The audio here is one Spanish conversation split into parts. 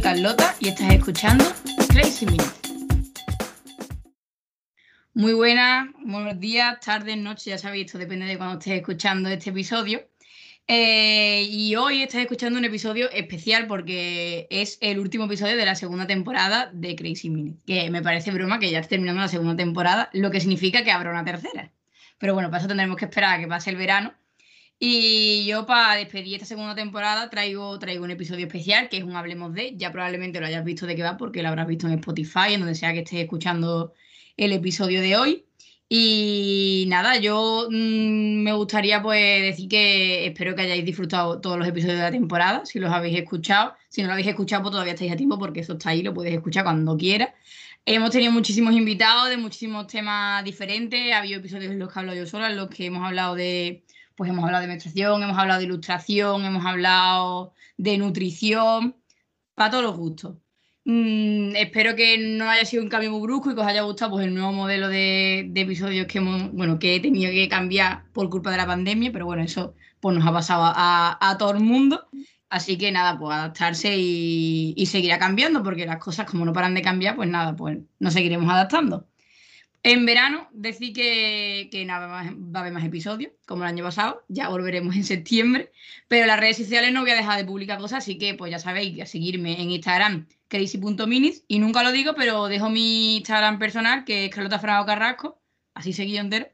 Carlota y estás escuchando Crazy Minute. Muy buenas, buenos días, tardes, noches, ya sabéis, esto depende de cuando estés escuchando este episodio. Eh, y hoy estás escuchando un episodio especial porque es el último episodio de la segunda temporada de Crazy Minute, que me parece broma que ya esté terminando la segunda temporada, lo que significa que habrá una tercera. Pero bueno, para eso tendremos que esperar a que pase el verano y yo para despedir esta segunda temporada traigo, traigo un episodio especial que es un Hablemos de. Ya probablemente lo hayas visto de qué va porque lo habrás visto en Spotify, en donde sea que estés escuchando el episodio de hoy. Y nada, yo mm, me gustaría pues decir que espero que hayáis disfrutado todos los episodios de la temporada, si los habéis escuchado. Si no lo habéis escuchado, pues todavía estáis a tiempo porque eso está ahí, lo puedes escuchar cuando quieras. Hemos tenido muchísimos invitados de muchísimos temas diferentes. Ha habido episodios en los que hablo yo sola, en los que hemos hablado de pues hemos hablado de menstruación, hemos hablado de ilustración, hemos hablado de nutrición, para todos los gustos. Mm, espero que no haya sido un cambio muy brusco y que os haya gustado pues, el nuevo modelo de, episodios que, hemos, bueno, que he tenido que cambiar por culpa de la pandemia, pero bueno, eso pues, nos ha pasado a, todo el mundo. Así que nada, pues adaptarse y, y seguirá cambiando, porque las cosas como no paran de cambiar, pues nada, pues nos seguiremos adaptando. En verano, decir que, que nada va a haber más episodios, como el año pasado, ya volveremos en septiembre, pero en las redes sociales no voy a dejar de publicar cosas, así que pues ya sabéis, a seguirme en Instagram, crazy.minis, y nunca lo digo, pero dejo mi Instagram personal, que es Carlota Frago Carrasco, así seguido entero,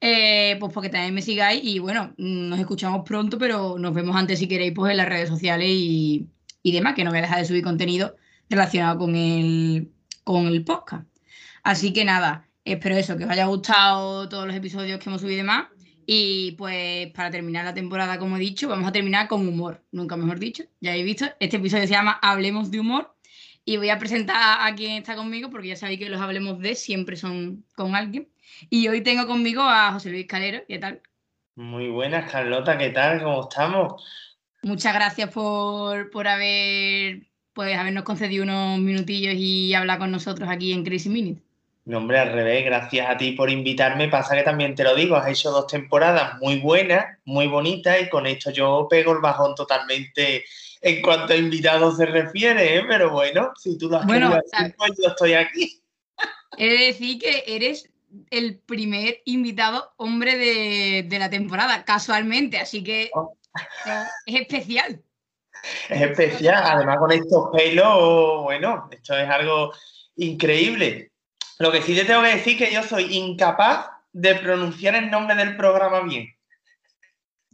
eh, pues porque también me sigáis y bueno, nos escuchamos pronto, pero nos vemos antes si queréis pues en las redes sociales y, y demás, que no voy a dejar de subir contenido relacionado con el, con el podcast. Así que nada, Espero eso, que os haya gustado todos los episodios que hemos subido y demás. Y pues para terminar la temporada, como he dicho, vamos a terminar con humor, nunca mejor dicho. Ya habéis visto, este episodio se llama Hablemos de humor. Y voy a presentar a quien está conmigo, porque ya sabéis que los Hablemos de siempre son con alguien. Y hoy tengo conmigo a José Luis Calero. ¿Qué tal? Muy buenas, Carlota, ¿qué tal? ¿Cómo estamos? Muchas gracias por, por haber, pues, habernos concedido unos minutillos y hablar con nosotros aquí en Crazy Minute. No, hombre, al revés, gracias a ti por invitarme. Pasa que también te lo digo, has hecho dos temporadas muy buenas, muy bonitas, y con esto yo pego el bajón totalmente en cuanto a invitados se refiere, ¿eh? pero bueno, si tú lo has bueno, pues yo estoy aquí. He de decir que eres el primer invitado hombre de, la temporada, casualmente, así que oh. es especial. Es especial, además con estos pelos, bueno, esto es algo increíble. Lo que sí te tengo que decir es que yo soy incapaz de pronunciar el nombre del programa bien.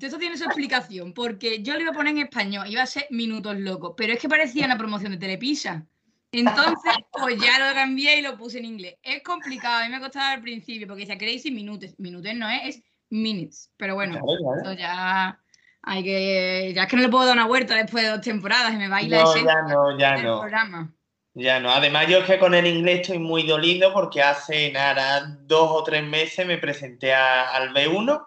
Esto tiene su explicación, porque yo lo iba a poner en español, iba a ser Minutos Locos, pero es que parecía una promoción de Telepisa. Entonces, pues ya lo cambié y lo puse en inglés. Es complicado, a mí me ha costado al principio, porque decía Crazy Minutes. Minutes no es, es Minutes. Pero bueno, ya hay que. Ya es que no le puedo dar una vuelta después de dos temporadas y me baila no, ya no, ya no. programa. Ya no, además yo es que con el inglés estoy muy dolido porque hace nada, dos o tres meses me presenté al B1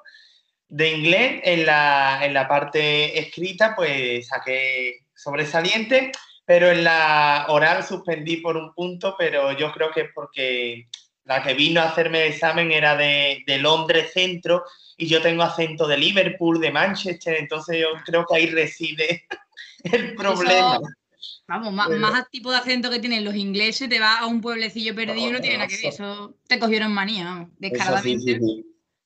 de inglés en la, en la parte escrita, pues saqué sobresaliente, pero en la oral suspendí por un punto, pero yo creo que es porque la que vino a hacerme el examen era de, de Londres Centro y yo tengo acento de Liverpool, de Manchester, entonces yo creo que ahí reside el problema. Vamos, más, más tipo de acento que tienen los ingleses, te vas a un pueblecillo perdido y no tiene nada que ver. Eso te cogieron manía, vamos, descaradamente.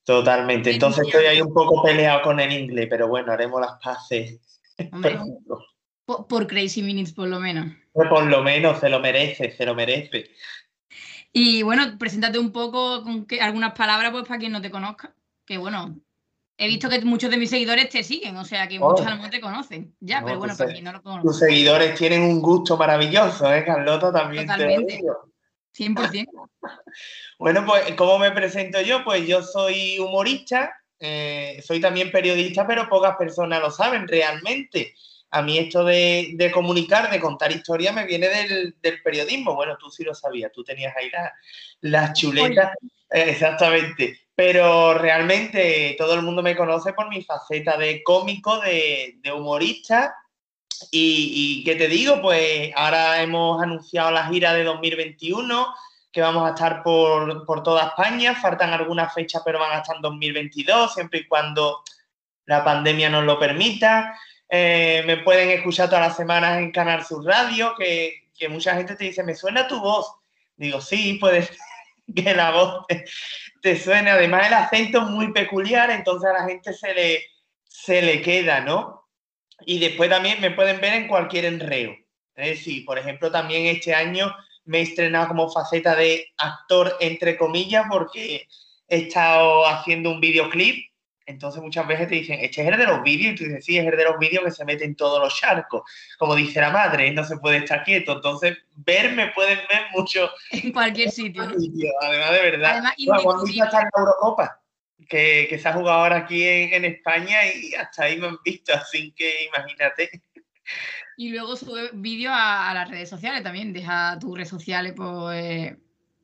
Totalmente. Entonces estoy ahí un poco peleado con el inglés, pero bueno, haremos las paces. por, Crazy Minutes, por lo menos. Pues por lo menos, se lo merece, se lo merece. Y bueno, preséntate un poco con algunas palabras, pues para quien no te conozca. Que bueno, He visto que muchos de mis seguidores te siguen, o sea que muchos a lo mejor te conocen. Ya, pero bueno, para quien no lo conoce. Tus seguidores tienen un gusto maravilloso, ¿eh, Carlota? También Totalmente. te lo 100%. bueno, pues, ¿cómo me presento yo? Pues yo soy humorista, eh, soy también periodista, pero pocas personas lo saben realmente. A mí esto de, comunicar, de contar historias, me viene del, periodismo. Bueno, tú sí lo sabías, tú tenías ahí las chuletas. exactamente pero realmente todo el mundo me conoce por mi faceta de cómico, de, humorista. Y, qué te digo, pues ahora hemos anunciado la gira de 2021, que vamos a estar por, toda España. Faltan algunas fechas, pero van a estar en 2022, siempre y cuando la pandemia nos lo permita. Eh, me pueden escuchar todas las semanas en Canal Sur Radio, que, mucha gente te dice, me suena tu voz. Digo, sí, puede que la voz suene. Además, el acento es muy peculiar, entonces a la gente se le, se le queda, ¿no? Y después también me pueden ver en cualquier enreo. Es decir, por ejemplo, también este año me he estrenado como faceta de actor, entre comillas, porque he estado haciendo un videoclip entonces muchas veces te dicen, este es el de los vídeos, y tú dices, sí, es el de los vídeos que se meten todos los charcos. Como dice la madre, no se puede estar quieto. Entonces, verme pueden ver mucho. En cualquier sitio. Además, de verdad. Además, está en la Eurocopa, que, que, se ha jugado ahora aquí en, España y hasta ahí me han visto, así que imagínate. Y luego sube vídeo a, las redes sociales también, deja tus redes sociales, pues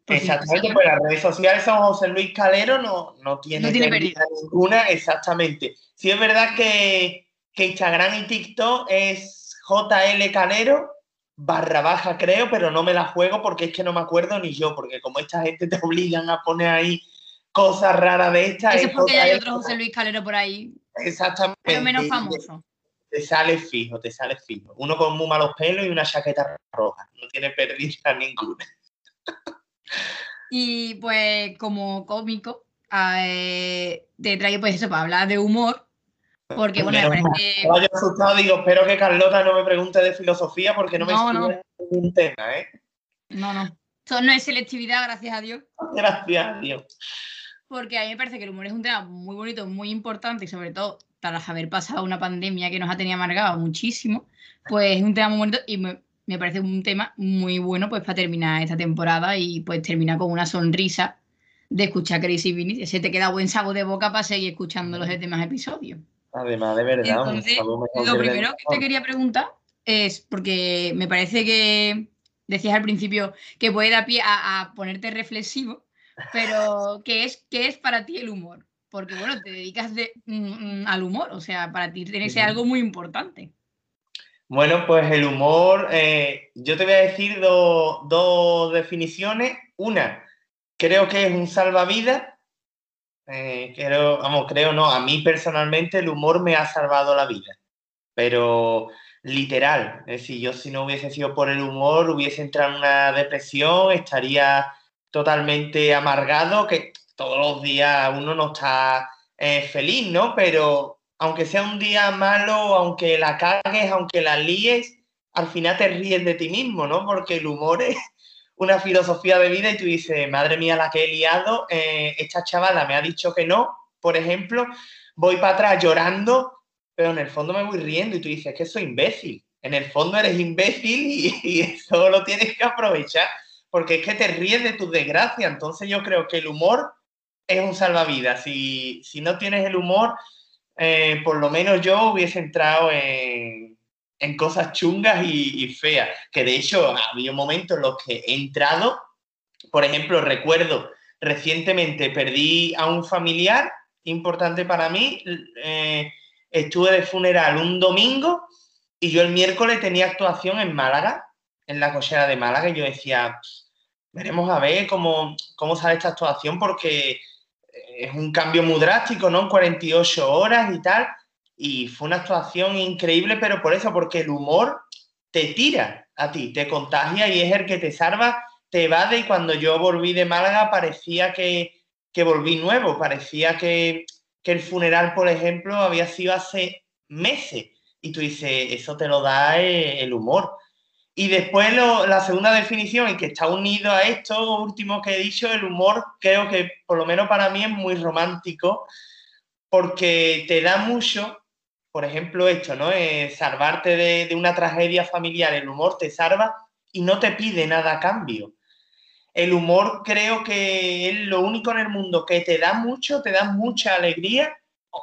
Exactamente, pues las redes sociales son José Luis Calero, no, no tiene, ninguna, exactamente. Sí es verdad que, Instagram y TikTok es JL Calero barra baja creo, pero no me la juego porque es que no me acuerdo ni yo, porque como esta gente te obligan a poner ahí cosas raras de estas. Eso es porque hay otro José Luis Calero por ahí. Exactamente. Pero menos famoso. Te, sale fijo, te sale fijo. Uno con muy malos pelos y una chaqueta roja. No tiene pérdida ninguna. Y pues como cómico, eh, te traigo pues eso para hablar de humor. Porque bueno, me parece... Vaya asustado, digo, espero que Carlota no me pregunte de filosofía porque no me no. ningún tema, ¿eh? No, no. Eso no es selectividad, gracias a Dios. Gracias a Dios. Porque a mí me parece que el humor es un tema muy bonito, muy importante y sobre todo tras haber pasado una pandemia que nos ha tenido amargado muchísimo, pues es un tema muy bonito y me, me parece un tema muy bueno pues para terminar esta temporada y pues terminar con una sonrisa de escuchar Crazy Vini. Se te queda buen sabor de boca para seguir escuchando los demás episodios. Además, de verdad. lo primero que te quería preguntar es, porque me parece que decías al principio que puede dar pie a, ponerte reflexivo, pero ¿qué es, ¿qué es para ti el humor? Porque bueno, te dedicas de, mm, mm, al humor, o sea, para ti tiene que ser algo muy importante. Bueno, pues el humor, eh, yo te voy a decir dos definiciones. Una, creo que es un salvavidas. Eh, creo, vamos, creo no, a mí personalmente el humor me ha salvado la vida, pero literal, es decir, yo si no hubiese sido por el humor, hubiese entrado en una depresión, estaría totalmente amargado, que todos los días uno no está eh, feliz, ¿no? Pero aunque sea un día malo, aunque la cagues, aunque la líes, al final te ríes de ti mismo, ¿no? Porque el humor es una filosofía de vida y tú dices, madre mía, la que he liado, eh, esta chavala me ha dicho que no, por ejemplo, voy para atrás llorando, pero en el fondo me voy riendo y tú dices, es que soy imbécil. En el fondo eres imbécil y, eso lo tienes que aprovechar, porque es que te ríes de tu desgracia. Entonces yo creo que el humor es un salvavidas. Si, si no tienes el humor, eh, por lo menos yo hubiese entrado en, cosas chungas y, feas. Que de hecho había momentos en los que he entrado, por ejemplo, recuerdo recientemente perdí a un familiar importante para mí. Eh, estuve de funeral un domingo y yo el miércoles tenía actuación en Málaga, en la cochera de Málaga, y yo decía, veremos a ver cómo, cómo sale esta actuación porque es un cambio muy drástico, ¿no? En 48 horas y tal. Y fue una actuación increíble, pero por eso, porque el humor te tira a ti, te contagia y es el que te salva, te evade. Y cuando yo volví de Málaga parecía que, que volví nuevo, parecía que, que el funeral, por ejemplo, había sido hace meses. Y tú dices, eso te lo da el humor. Y después la segunda definición, y que está unido a esto último que he dicho, el humor creo que por lo menos para mí es muy romántico porque te da mucho, por ejemplo esto, ¿no? Eh, salvarte de, de, una tragedia familiar, el humor te salva y no te pide nada a cambio. El humor creo que es lo único en el mundo que te da mucho, te da mucha alegría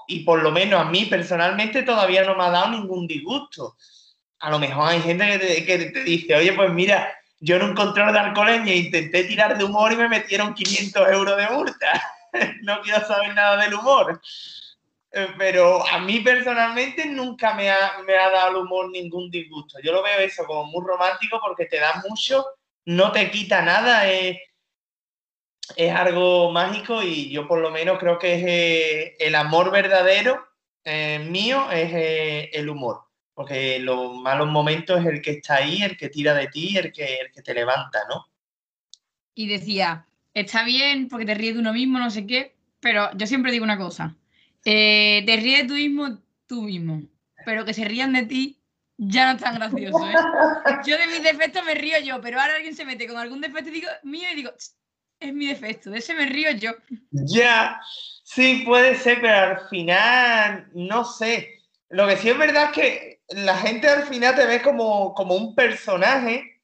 y por lo menos a mí personalmente todavía no me ha dado ningún disgusto a lo mejor hay gente que te, dice, oye, pues mira, yo en un control de alcoholemia intenté tirar de humor y me metieron 500 euros de multa. no quiero saber nada del humor. Eh, pero a mí personalmente nunca me ha, dado el humor ningún disgusto. Yo lo veo eso como muy romántico porque te da mucho, no te quita nada, es, algo mágico y yo por lo menos creo que es eh, el amor verdadero eh, mío es el humor porque los malos momentos es el que está ahí, el que tira de ti, el que, el que te levanta, ¿no? Y decía, está bien porque te ríes de uno mismo, no sé qué, pero yo siempre digo una cosa, eh, te ríes de tú mismo, tú mismo, pero que se rían de ti ya no es tan gracioso, ¿eh? Yo de mis defectos me río yo, pero ahora alguien se mete con algún defecto y digo, mío y digo, es mi defecto, de ese me río yo. Ya, sí, puede ser, pero al final, no sé. Lo que sí es verdad es que la gente al final te ve como, como un personaje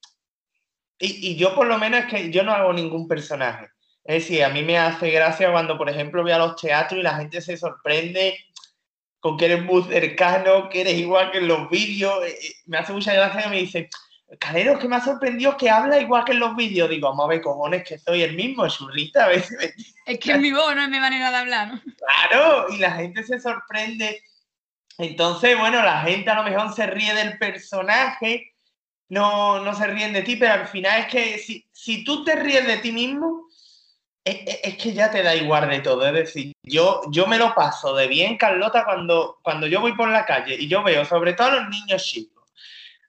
y, y, yo por lo menos es que yo no hago ningún personaje. Es decir, a mí me hace gracia cuando, por ejemplo, voy a los teatros y la gente se sorprende con que eres muy cercano, que eres igual que en los vídeos. Eh, eh, me hace mucha gracia que me dice, Calero, que me ha sorprendido que habla igual que en los vídeos. Digo, vamos a ver, cojones, que soy el mismo, churrita, a veces. Es que es mi voz, no es mi manera de hablar, ¿no? Claro, y la gente se sorprende. Entonces, bueno, la gente a lo mejor se ríe del personaje, no, no se ríen de ti, pero al final es que si, si tú te ríes de ti mismo, es, que ya te da igual de todo. Es decir, yo, yo me lo paso de bien, Carlota, cuando, cuando yo voy por la calle y yo veo, sobre todo a los niños chicos,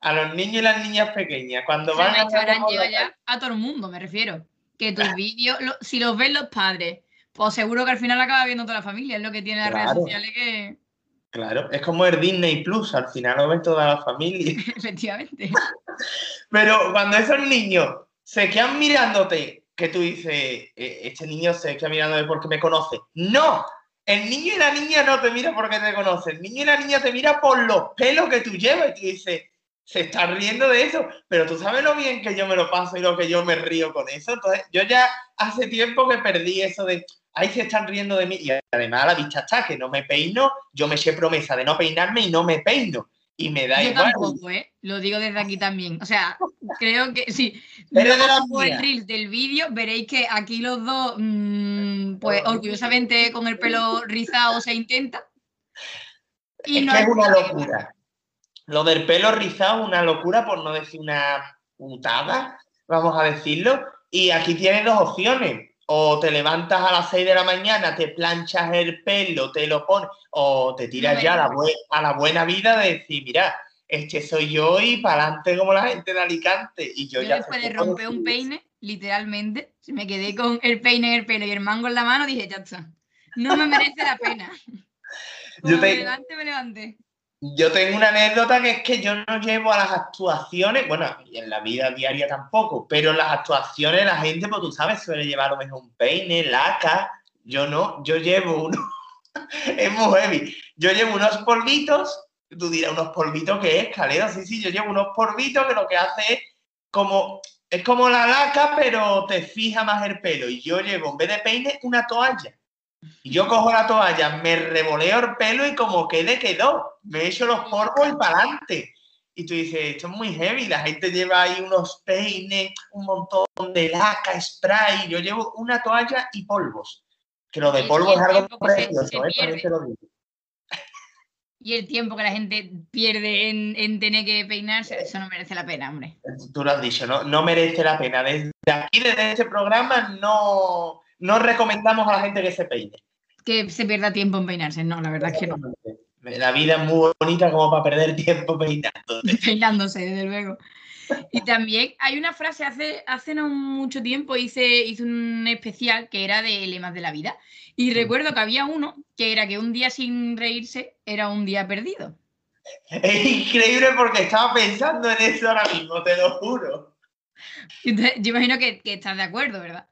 a los niños y las niñas pequeñas, cuando van a. ya a todo el mundo, me refiero. Que tus vídeos, si los ven los padres, pues seguro que al final acaba viendo toda la familia. Es lo que tiene las redes sociales que. Claro, es como el Disney Plus, al final lo ven toda la familia. Efectivamente. Pero cuando esos niños se quedan mirándote que tú dices, e, este niño se queda mirando porque me conoce. No, el niño y la niña no te mira porque te conoce, el niño y la niña te mira por los pelos que tú llevas y tú dices, se está riendo de eso, pero tú sabes lo bien que yo me lo paso y lo que yo me río con eso. Entonces, yo ya hace tiempo que perdí eso de, ahí se están riendo de mí y además la vista está que no me peino, yo me eché promesa de no peinarme y no me peino y me da Yo igual. tampoco, ¿eh? Lo digo desde aquí también. O sea, creo que sí. Pero de la el reel del vídeo, veréis que aquí los dos, mmm, pues orgullosamente con el pelo rizado se intenta. Y es no que es una locura. Lo del pelo rizado es una locura, por no decir una putada, vamos a decirlo. Y aquí tienes dos opciones o te levantas a las 6 de la mañana, te planchas el pelo, te lo pones, o te tiras ya a la, a la, buena vida de decir, mira, este soy yo y para adelante como la gente de Alicante. Y yo, ya después de romper un peine, literalmente, me quedé con el peine en el pelo y el mango en la mano, dije, ya está, no me merece la pena. Como yo te... me levanté, me levanté. Yo tengo una anécdota que es que yo no llevo a las actuaciones, bueno, y en la vida diaria tampoco, pero en las actuaciones la gente, pues tú sabes, suele llevar a lo mejor un peine, laca. Yo no, yo llevo uno, es muy heavy. Yo llevo unos polvitos, tú dirás, unos polvitos que es, calero, sí, sí, yo llevo unos polvitos que lo que hace es como, es como la laca, pero te fija más el pelo. Y yo llevo, en vez de peine, una toalla. Y yo cojo la toalla, me revoleo el pelo y como quede, quedó. Me echo los polvos y para adelante. Y tú dices, esto es muy heavy. La gente lleva ahí unos peines, un montón de laca, spray. Yo llevo una toalla y polvos. Que lo de polvo es algo precioso, ¿eh? lo digo. Y el tiempo que la gente pierde en, tener que peinarse, eso no merece la pena, hombre. Tú lo has dicho, no, no merece la pena. Desde aquí, desde este programa, no, no recomendamos a la gente que se peine. Que se pierda tiempo en peinarse, no, la verdad es que no. La vida es muy bonita como para perder tiempo peinándose. Peinándose, desde luego. Y también hay una frase, hace, hace no mucho tiempo hice, hice un especial que era de lemas de la vida. Y recuerdo que había uno que era que un día sin reírse era un día perdido. Es increíble porque estaba pensando en eso ahora mismo, te lo juro. yo imagino que, que estás de acuerdo, ¿verdad?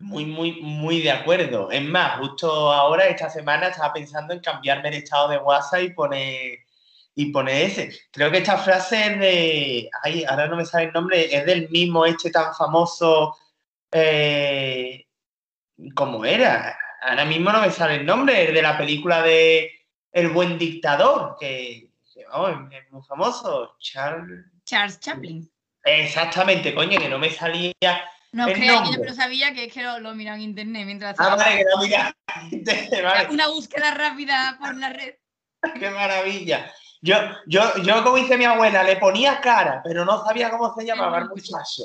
Muy, muy, muy de acuerdo. Es más, justo ahora, esta semana, estaba pensando en cambiarme el estado de WhatsApp y poner, y poner ese. Creo que esta frase es de. Ay, ahora no me sale el nombre, es del mismo este tan famoso. Eh, ¿Cómo era? Ahora mismo no me sale el nombre, es de la película de El buen dictador, que, oh, es muy famoso. Charles... Charles Chaplin. Exactamente, coño, que no me salía no creo que yo pero sabía que es que lo, lo en internet mientras. Ah, vale, que lo mira vale. Una búsqueda rápida por la red. Qué maravilla. Yo, yo, yo, como dice mi abuela, le ponía cara, pero no sabía cómo se llamaba el muchacho.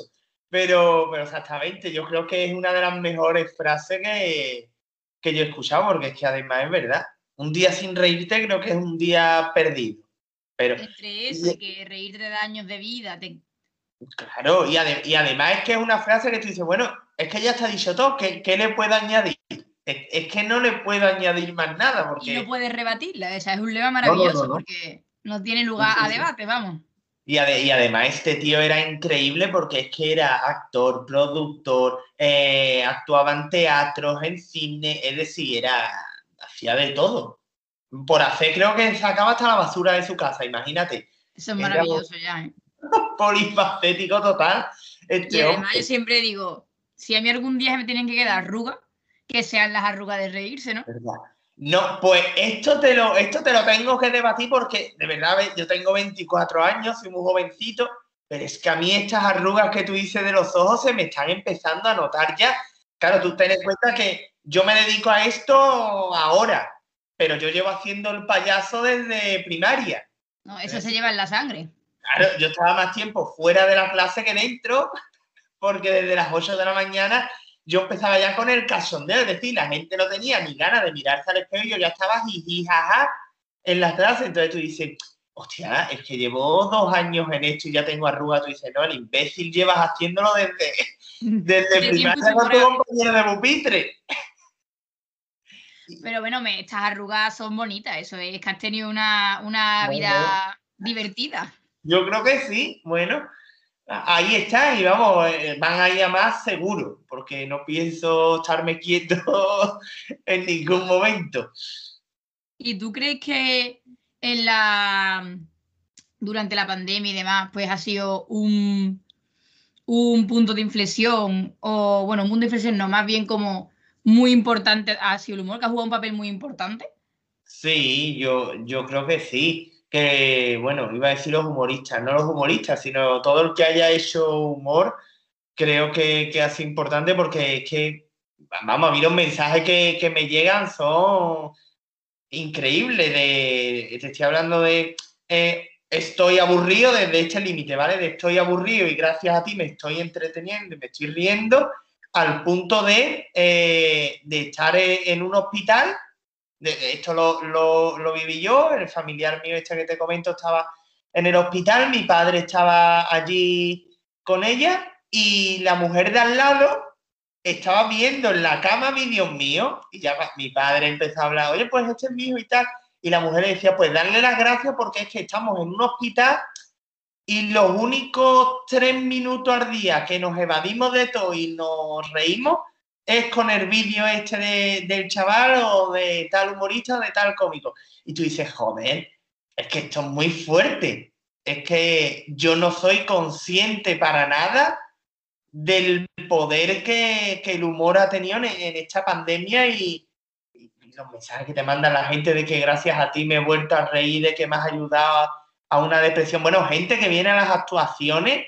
Pero, pero exactamente, yo creo que es una de las mejores frases que, que yo he escuchado, porque es que además es verdad. Un día sin reírte creo que es un día perdido. Pero, Entre eso y que reírte de años de vida. Claro, y, además es que es una frase que tú dices, bueno, es que ya está dicho todo, ¿qué, le puedo añadir? Es, que no le puedo añadir más nada. Porque... Y no puedes rebatirla, esa es un lema maravilloso porque no tiene lugar a debate, vamos. Y, además este tío era increíble porque es que era actor, productor, eh, actuaba en teatros, en cine, es decir, era hacía de todo. Por hacer creo que sacaba hasta la basura de su casa, imagínate. Eso es maravilloso ya, ¿eh? Polifacético total. Este y además yo siempre digo, si a mí algún día me tienen que quedar arrugas, que sean las arrugas de reírse, ¿no? No, pues esto te, lo, esto te lo tengo que debatir porque de verdad yo tengo 24 años, soy muy jovencito, pero es que a mí estas arrugas que tú dices de los ojos se me están empezando a notar ya. Claro, tú ten en cuenta que yo me dedico a esto ahora, pero yo llevo haciendo el payaso desde primaria. No, eso se lleva en la sangre. Claro, yo estaba más tiempo fuera de la clase que dentro, porque desde las 8 de la mañana yo empezaba ya con el cachondeo, es decir, la gente no tenía ni ganas de mirarse al espejo y yo ya estaba jiji, jaja en las clases. Entonces tú dices, hostia, es que llevo dos años en esto y ya tengo arrugas. Tú dices, no, el imbécil llevas haciéndolo desde, desde primaria con tu compañero de pupitre. Pero bueno, me, estas arrugas son bonitas, eso es que has tenido una, una vida divertida. Yo creo que sí, bueno, ahí está y vamos, eh, van a ir a más seguro, porque no pienso estarme quieto en ningún momento. ¿Y tú crees que en la durante la pandemia y demás, pues ha sido un, un punto de inflexión, o bueno, un punto de inflexión no, más bien como muy importante, ha sido el humor, que ha jugado un papel muy importante? Sí, yo, yo creo que sí bueno, iba a decir los humoristas, no los humoristas, sino todo el que haya hecho humor, creo que, que hace importante porque es que, vamos, a mí los mensajes que, me llegan son increíbles. Te estoy hablando de eh, estoy aburrido desde este límite, ¿vale? De estoy aburrido y gracias a ti me estoy entreteniendo y me estoy riendo al punto de, eh, de estar en un hospital esto lo, viví yo, el familiar mío este que te comento estaba en el hospital, mi padre estaba allí con ella y la mujer de al lado estaba viendo en la cama vídeos míos y ya mi padre empezó a hablar, oye, pues este es mi hijo y tal. Y la mujer decía, pues darle las gracias porque es que estamos en un hospital y los únicos tres minutos al día que nos evadimos de todo y nos reímos es con el vídeo este del chaval o de tal humorista o de tal cómico. Y tú dices, joder, es que esto es muy fuerte. Es que yo no soy consciente para nada del poder que, el humor ha tenido en, esta pandemia y, y, los mensajes que te manda la gente de que gracias a ti me he vuelto a reír, de que me has ayudado a una depresión. Bueno, gente que viene a las actuaciones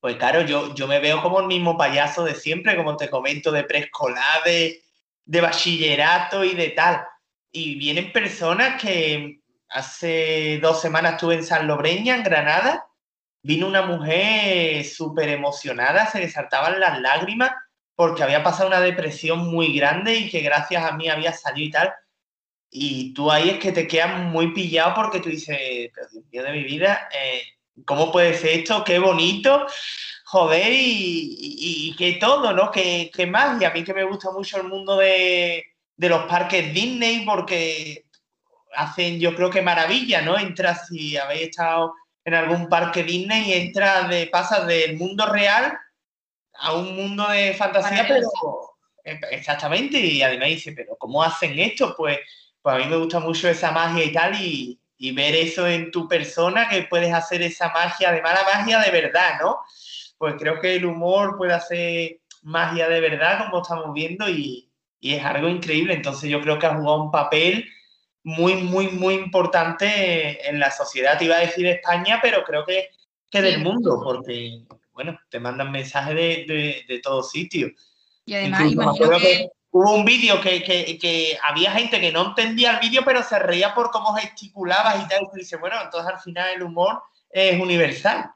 pues claro, yo, yo me veo como el mismo payaso de siempre, como te comento, de preescolar, de, bachillerato y de tal. Y vienen personas que hace dos semanas estuve en San Lobreña, en Granada, vino una mujer súper emocionada, se le saltaban las lágrimas porque había pasado una depresión muy grande y que gracias a mí había salido y tal. Y tú ahí es que te quedas muy pillado porque tú dices, Dios de mi vida, eh, ¿cómo puede ser esto? Qué bonito, joder, y, que todo, ¿no? Que, más, y a mí que me gusta mucho el mundo de, los parques Disney porque hacen, yo creo que maravilla, ¿no? Entras, si habéis estado en algún parque Disney, entras de, pasas del mundo real a un mundo de fantasía, pero exactamente, y además dice, pero ¿cómo hacen esto? Pues, pues a mí me gusta mucho esa magia y tal, y, y ver eso en tu persona, que puedes hacer esa magia, además la magia de verdad, ¿no? Pues creo que el humor puede hacer magia de verdad, como estamos viendo, y, es algo increíble. Entonces yo creo que ha jugado un papel muy, muy, muy importante en la sociedad. Te iba a decir España, pero creo que, que del mundo, porque, bueno, te mandan mensajes de, de, todos sitios. Y además, imagino que hubo un vídeo que, había gente que no entendía el vídeo, pero se reía por cómo gesticulabas y tal. Y dice, bueno, entonces al final el humor es universal.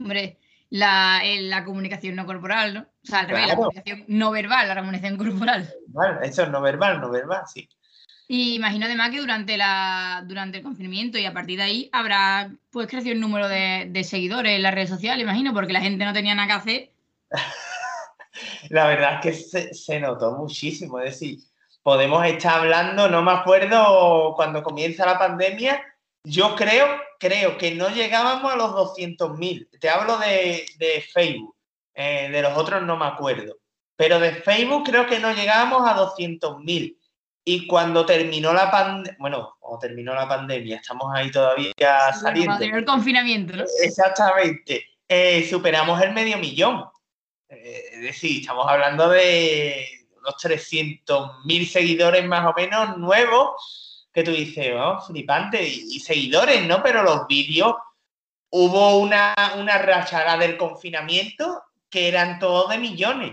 Hombre, la, la comunicación no corporal, ¿no? O sea, al revés, la comunicación no verbal, la comunicación corporal. Bueno, eso es no verbal, no verbal, sí. Y imagino además que durante, la, durante el confinamiento y a partir de ahí habrá pues crecido el número de, seguidores en las redes sociales, imagino, porque la gente no tenía nada que hacer. la verdad es que se, se, notó muchísimo. Es decir, podemos estar hablando, no me acuerdo cuando comienza la pandemia, yo creo, creo que no llegábamos a los 200.000. Te hablo de, de Facebook, eh, de los otros no me acuerdo. Pero de Facebook creo que no llegábamos a 200.000. Y cuando terminó la pandemia, bueno, o terminó la pandemia, estamos ahí todavía saliendo. el confinamiento, ¿no? Exactamente. Eh, superamos el medio millón. Eh, es decir, estamos hablando de unos 300.000 seguidores más o menos nuevos, que tú dices, oh, flipante, y, seguidores, ¿no? Pero los vídeos, hubo una, una rachada del confinamiento que eran todos de millones.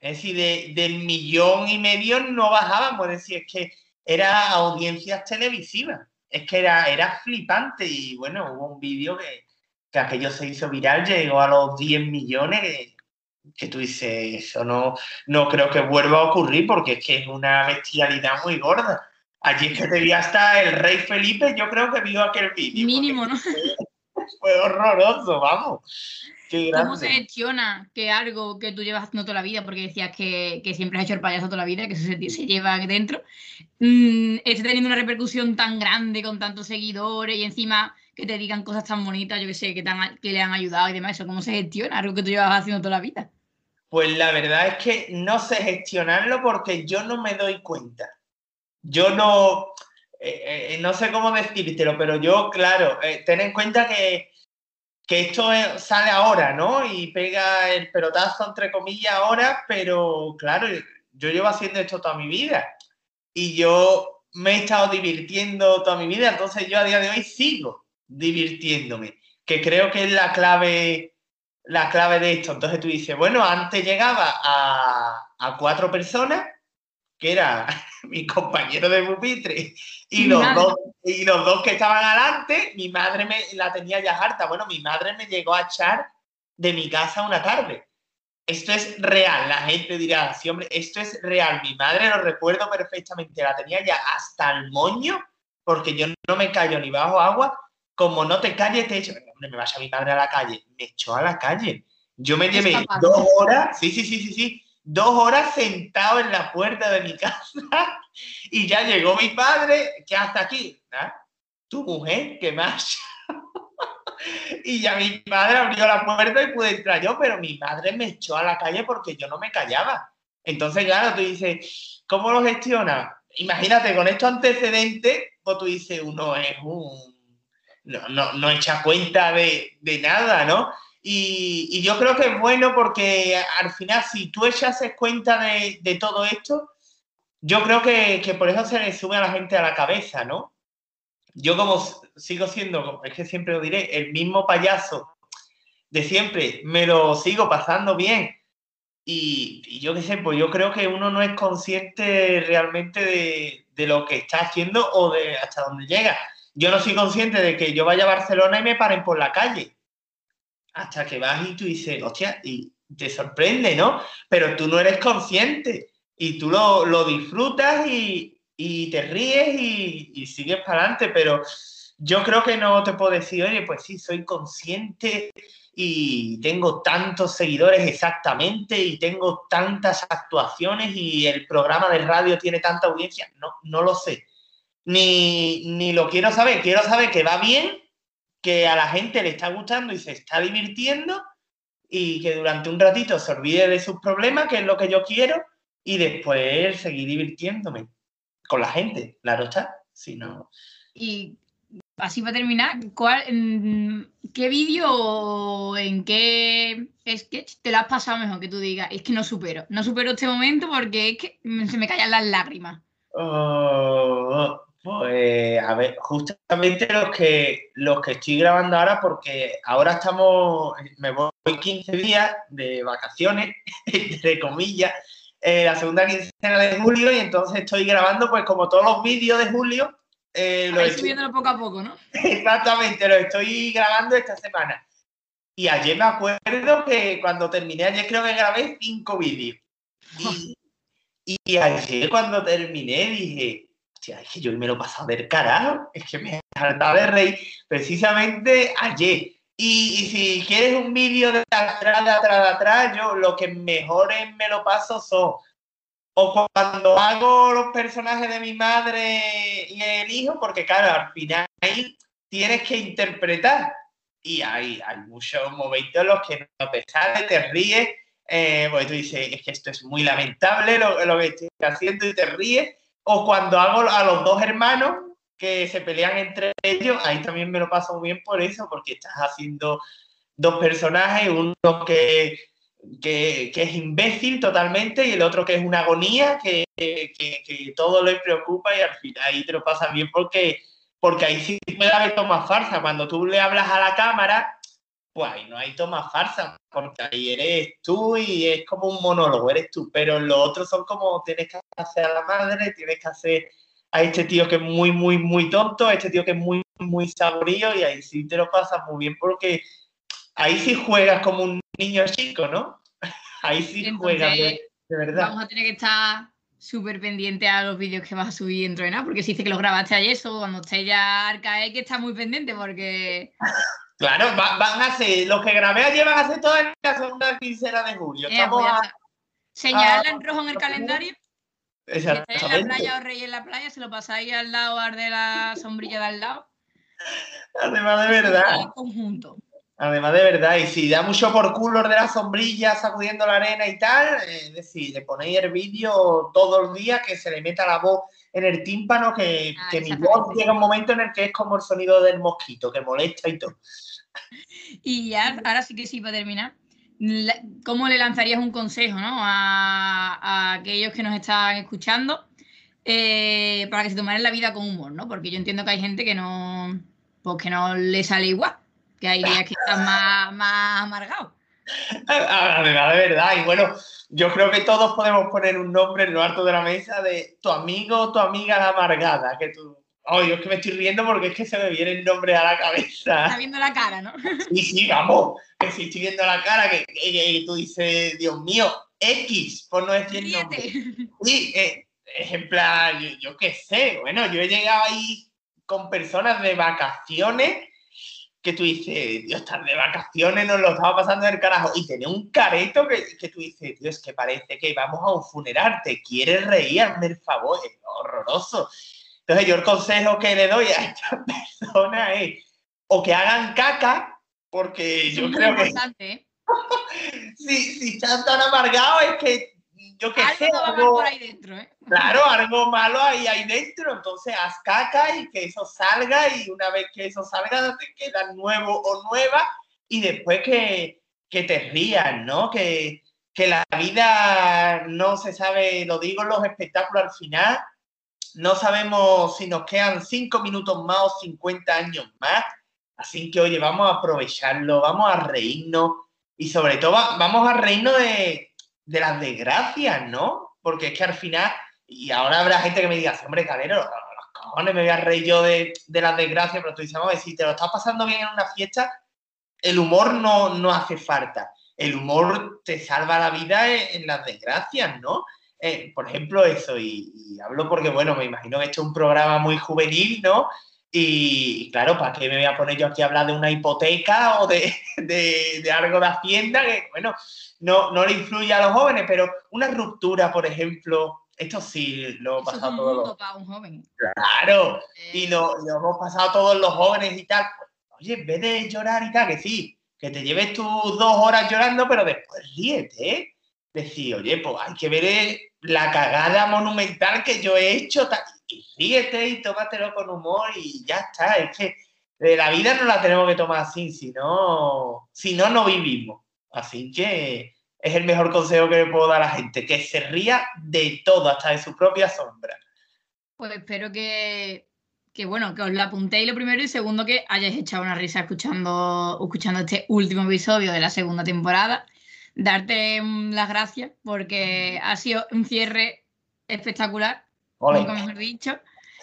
Es decir, de, del millón y medio no bajábamos, es decir, es que era audiencias televisivas, es que era, era flipante y bueno, hubo un vídeo que, que aquello se hizo viral, llegó a los 10 millones, tú dices, eso no, no creo que vuelva a ocurrir porque es que es una bestialidad muy gorda. Allí es que te vi hasta el rey Felipe, yo creo que vio aquel vídeo. Mínimo, ¿no? Fue, horroroso, vamos. ¿Cómo se gestiona que algo que tú llevas haciendo toda la vida, porque decías que, siempre has hecho el payaso toda la vida, que eso se, lleva dentro, mm, esté teniendo una repercusión tan grande con tantos seguidores y encima que te digan cosas tan bonitas, yo que sé, que, que le han ayudado y demás, eso, ¿cómo se gestiona algo que tú llevas haciendo toda la vida? Pues la verdad es que no sé gestionarlo porque yo no me doy cuenta. Yo no, eh, eh, no sé cómo decírtelo, pero yo, claro, eh, ten en cuenta que, que esto sale ahora, ¿no? Y pega el pelotazo, entre comillas, ahora, pero claro, yo llevo haciendo esto toda mi vida y yo me he estado divirtiendo toda mi vida, entonces yo a día de hoy sigo divirtiéndome, que creo que es la clave la clave de esto. Entonces tú dices, bueno, antes llegaba a, cuatro personas, que era mi compañero de pupitre y los, dos, y los dos que estaban adelante, mi madre me la tenía ya harta. Bueno, mi madre me llegó a echar de mi casa una tarde. Esto es real, la gente dirá, sí, hombre, esto es real. Mi madre lo recuerdo perfectamente, la tenía ya hasta el moño, porque yo no me callo ni bajo agua, como no te calles, te echo, hombre, me vaya mi padre a la calle, me echó a la calle. Yo me llevé dos horas, sí, sí, sí, sí, sí, dos horas sentado en la puerta de mi casa y ya llegó mi padre, que hasta aquí, ¿Ah? tu mujer, ¿qué más? y ya mi padre abrió la puerta y pude entrar yo, pero mi madre me echó a la calle porque yo no me callaba. Entonces, claro, tú dices, ¿cómo lo gestiona? Imagínate, con estos antecedentes, pues tú dices, uno es un no, no, no echa cuenta de, nada, ¿no? Y, yo creo que es bueno porque al final, si tú echas cuenta de, todo esto, yo creo que, por eso se le sube a la gente a la cabeza, ¿no? Yo como sigo siendo, es que siempre lo diré, el mismo payaso de siempre, me lo sigo pasando bien. Y, y yo qué sé, pues yo creo que uno no es consciente realmente de, de lo que está haciendo o de hasta dónde llega yo no soy consciente de que yo vaya a Barcelona y me paren por la calle. Hasta que vas y tú dices, hostia, y te sorprende, ¿no? Pero tú no eres consciente y tú lo, disfrutas y, te ríes y, y sigues para adelante, pero yo creo que no te puedo decir, oye, pues sí, soy consciente y tengo tantos seguidores exactamente y tengo tantas actuaciones y el programa de radio tiene tanta audiencia. No, no lo sé ni, lo quiero saber. Quiero saber que va bien, que a la gente le está gustando y se está divirtiendo y que durante un ratito se olvide de sus problemas, que es lo que yo quiero, y después seguir divirtiéndome con la gente, claro está. Si no... Y así para terminar, ¿cuál, ¿qué vídeo o en qué sketch te lo has pasado mejor que tú digas? Es que no supero, no supero este momento porque es que se me callan las lágrimas. Oh, pues a ver, justamente los que los que estoy grabando ahora, porque ahora estamos, me voy 15 días de vacaciones, entre comillas, eh, la segunda quincena de julio, y entonces estoy grabando, pues como todos los vídeos de julio. Eh, lo estoy viendo poco a poco, ¿no? Exactamente, lo estoy grabando esta semana. Y ayer me acuerdo que cuando terminé, ayer creo que grabé cinco vídeos. Y, y ayer cuando terminé dije, hostia, es que yo me lo he pasado del carajo, es que me he hartado de reír precisamente ayer. Y, si quieres un vídeo de atrás, de atrás, de atrás, yo lo que mejor me lo paso son o cuando hago los personajes de mi madre y el hijo, porque claro, al final tienes que interpretar. Y hay, hay muchos momentos en los que no te sale, te ríes, eh, porque tú dices, es que esto es muy lamentable lo, lo que estoy haciendo y te ríes. O cuando hago a los dos hermanos que se pelean entre ellos, ahí también me lo paso bien por eso, porque estás haciendo dos personajes, uno que, que, es imbécil totalmente y el otro que es una agonía, que, que, todo le preocupa y al final ahí te lo pasas bien porque, porque ahí sí puede haber tomas farsa. Cuando tú le hablas a la cámara, pues ahí no hay toma farsa, porque ahí eres tú y es como un monólogo, eres tú, pero los otros son como tienes que hacer a la madre, tienes que hacer a este tío que es muy, muy, muy tonto, a este tío que es muy, muy saborío y ahí sí te lo pasas muy bien porque ahí sí juegas como un niño chico, ¿no? ahí sí juegas, de, verdad. Vamos a tener que estar súper pendiente a los vídeos que vas a subir dentro de nada, porque si dice que los grabaste ayer, o cuando esté ya al caer, que está muy pendiente, porque... Claro, van a ser, los que grabé ayer van a ser todas en la segunda quincena de julio. Eh, pues Señalarla en rojo en el calendario. Exactamente. en la playa o rey en la playa, se lo pasáis al lado de la sombrilla de al lado. Además de verdad. conjunto. Además de verdad, y si da mucho por culo de la sombrilla sacudiendo la arena y tal, es decir, le ponéis el vídeo todos los días que se le meta la voz en el tímpano, que, ah, que mi voz llega un momento en el que es como el sonido del mosquito, que molesta y todo. Y ya, ahora sí que sí, para terminar, ¿cómo le lanzarías un consejo ¿no? a, aquellos que nos están escuchando eh, para que se tomaran la vida con humor? ¿no? Porque yo entiendo que hay gente que no, pues que no le sale igual, que hay días que están más, más amargados. De verdad, y bueno, yo creo que todos podemos poner un nombre en lo alto de la mesa de tu amigo o tu amiga la amargada, que tú Oh, yo es que me estoy riendo porque es que se me viene el nombre a la cabeza. Está viendo la cara, ¿no? Sí, sí, vamos. Que si estoy viendo la cara, que, tú dices, Dios mío, X, por no decir el nombre. Sí, eh, ejemplar, yo, yo qué sé. Bueno, yo he llegado ahí con personas de vacaciones que tú dices, Dios, estar de vacaciones, nos lo estaba pasando en el carajo. Y tiene un careto que, que tú dices, Dios, que parece que vamos a un funeral, te quieres reír, hazme el favor, es horroroso. Entonces yo el consejo que le doy a esta persona es o que hagan caca, porque yo creo que... ¿eh? si, si están tan amargados es que yo qué sé, algo, por ahí dentro, ¿eh? Claro, algo malo ahí, ahí dentro. Entonces haz caca y que eso salga y una vez que eso salga te queda nuevo o nueva y después que, que te rías, ¿no? Que, que la vida no se sabe, lo digo en los espectáculos al final, no sabemos si nos quedan cinco minutos más o 50 años más. Así que, oye, vamos a aprovecharlo, vamos a reírnos y sobre todo vamos a reírnos de, las desgracias, ¿no? Porque es que al final, y ahora habrá gente que me diga, hombre, Calero, los cojones me voy a reír yo de, las desgracias, pero tú dices, vamos, si te lo estás pasando bien en una fiesta, el humor no, no hace falta. El humor te salva la vida en las desgracias, ¿no? Eh, por ejemplo, eso, y, hablo porque, bueno, me imagino que esto es un programa muy juvenil, ¿no? Y, claro, ¿para qué me voy a poner yo aquí a hablar de una hipoteca o de, algo de Hacienda? Que, bueno, no, no le influye a los jóvenes, pero una ruptura, por ejemplo, esto sí lo hemos pasado todos los... un joven. Claro, y eh. lo, lo, hemos pasado todos los jóvenes y tal. Oye, en vez de llorar y tal, que sí, que te lleves tus dos horas llorando, pero después ríete, ¿eh? decir, oye, pues hay que ver eh, la cagada monumental que yo he hecho, y ríete y tómatelo con humor y ya está. Es que de la vida no la tenemos que tomar así, si no, si no, vivimos. Así que es el mejor consejo que le puedo dar a la gente, que se ría de todo, hasta de su propia sombra. Pues espero que, que bueno, que os la apuntéis lo primero y segundo que hayáis echado una risa escuchando, escuchando este último episodio de la segunda temporada darte mm, las gracias porque ha sido un cierre espectacular, como mejor dicho,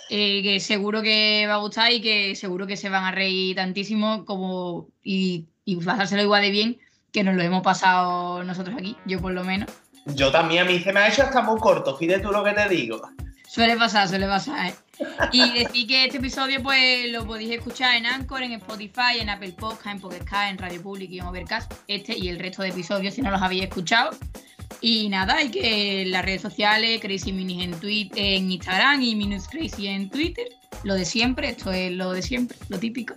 eh, que seguro que va a gustar y que seguro que se van a reír tantísimo como y, y pasárselo igual de bien que nos lo hemos pasado nosotros aquí, yo por lo menos. Yo también, a mí se me ha hecho hasta muy corto, fíjate tú lo que te digo. Suele pasar, suele pasar, ¿eh? Y decir que este episodio pues lo podéis escuchar en Anchor, en Spotify, en Apple Podcast, en Pocket en Radio Public y en Overcast, este y el resto de episodios si no los habéis escuchado. Y nada, hay que en las redes sociales, Crazy Minis en, Twitter, en Instagram y Minus Crazy en Twitter. Lo de siempre, esto es lo de siempre, lo típico.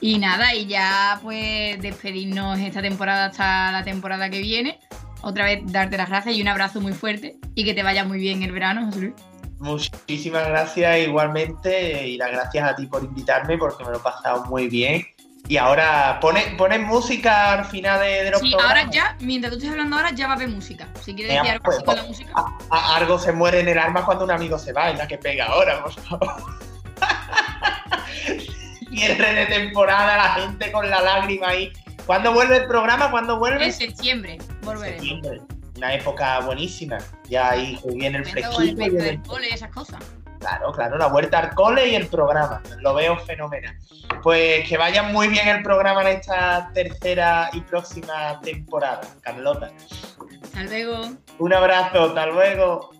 Y nada, y ya pues despedirnos esta temporada hasta la temporada que viene. Otra vez darte las gracias y un abrazo muy fuerte y que te vaya muy bien el verano, José Luis. Muchísimas gracias igualmente y las gracias a ti por invitarme porque me lo he pasado muy bien. Y ahora, ¿pones pone música al final de, de los Sí, ahora ya, mientras tú estés hablando ahora, ya va a haber música. Si quieres decir algo así con la música. algo se muere en el alma cuando un amigo se va, es la que pega ahora, por favor. Cierre de temporada, la gente con la lágrima ahí. ¿Cuándo vuelve el programa? ¿Cuándo vuelve? En septiembre. Una época buenísima. Ya ahí viene el fresquito. El, el y esas cosas. Claro, claro, la vuelta al cole y el programa. Lo veo fenomenal. Pues que vaya muy bien el programa en esta tercera y próxima temporada, Carlota. Hasta luego. Un abrazo, hasta luego.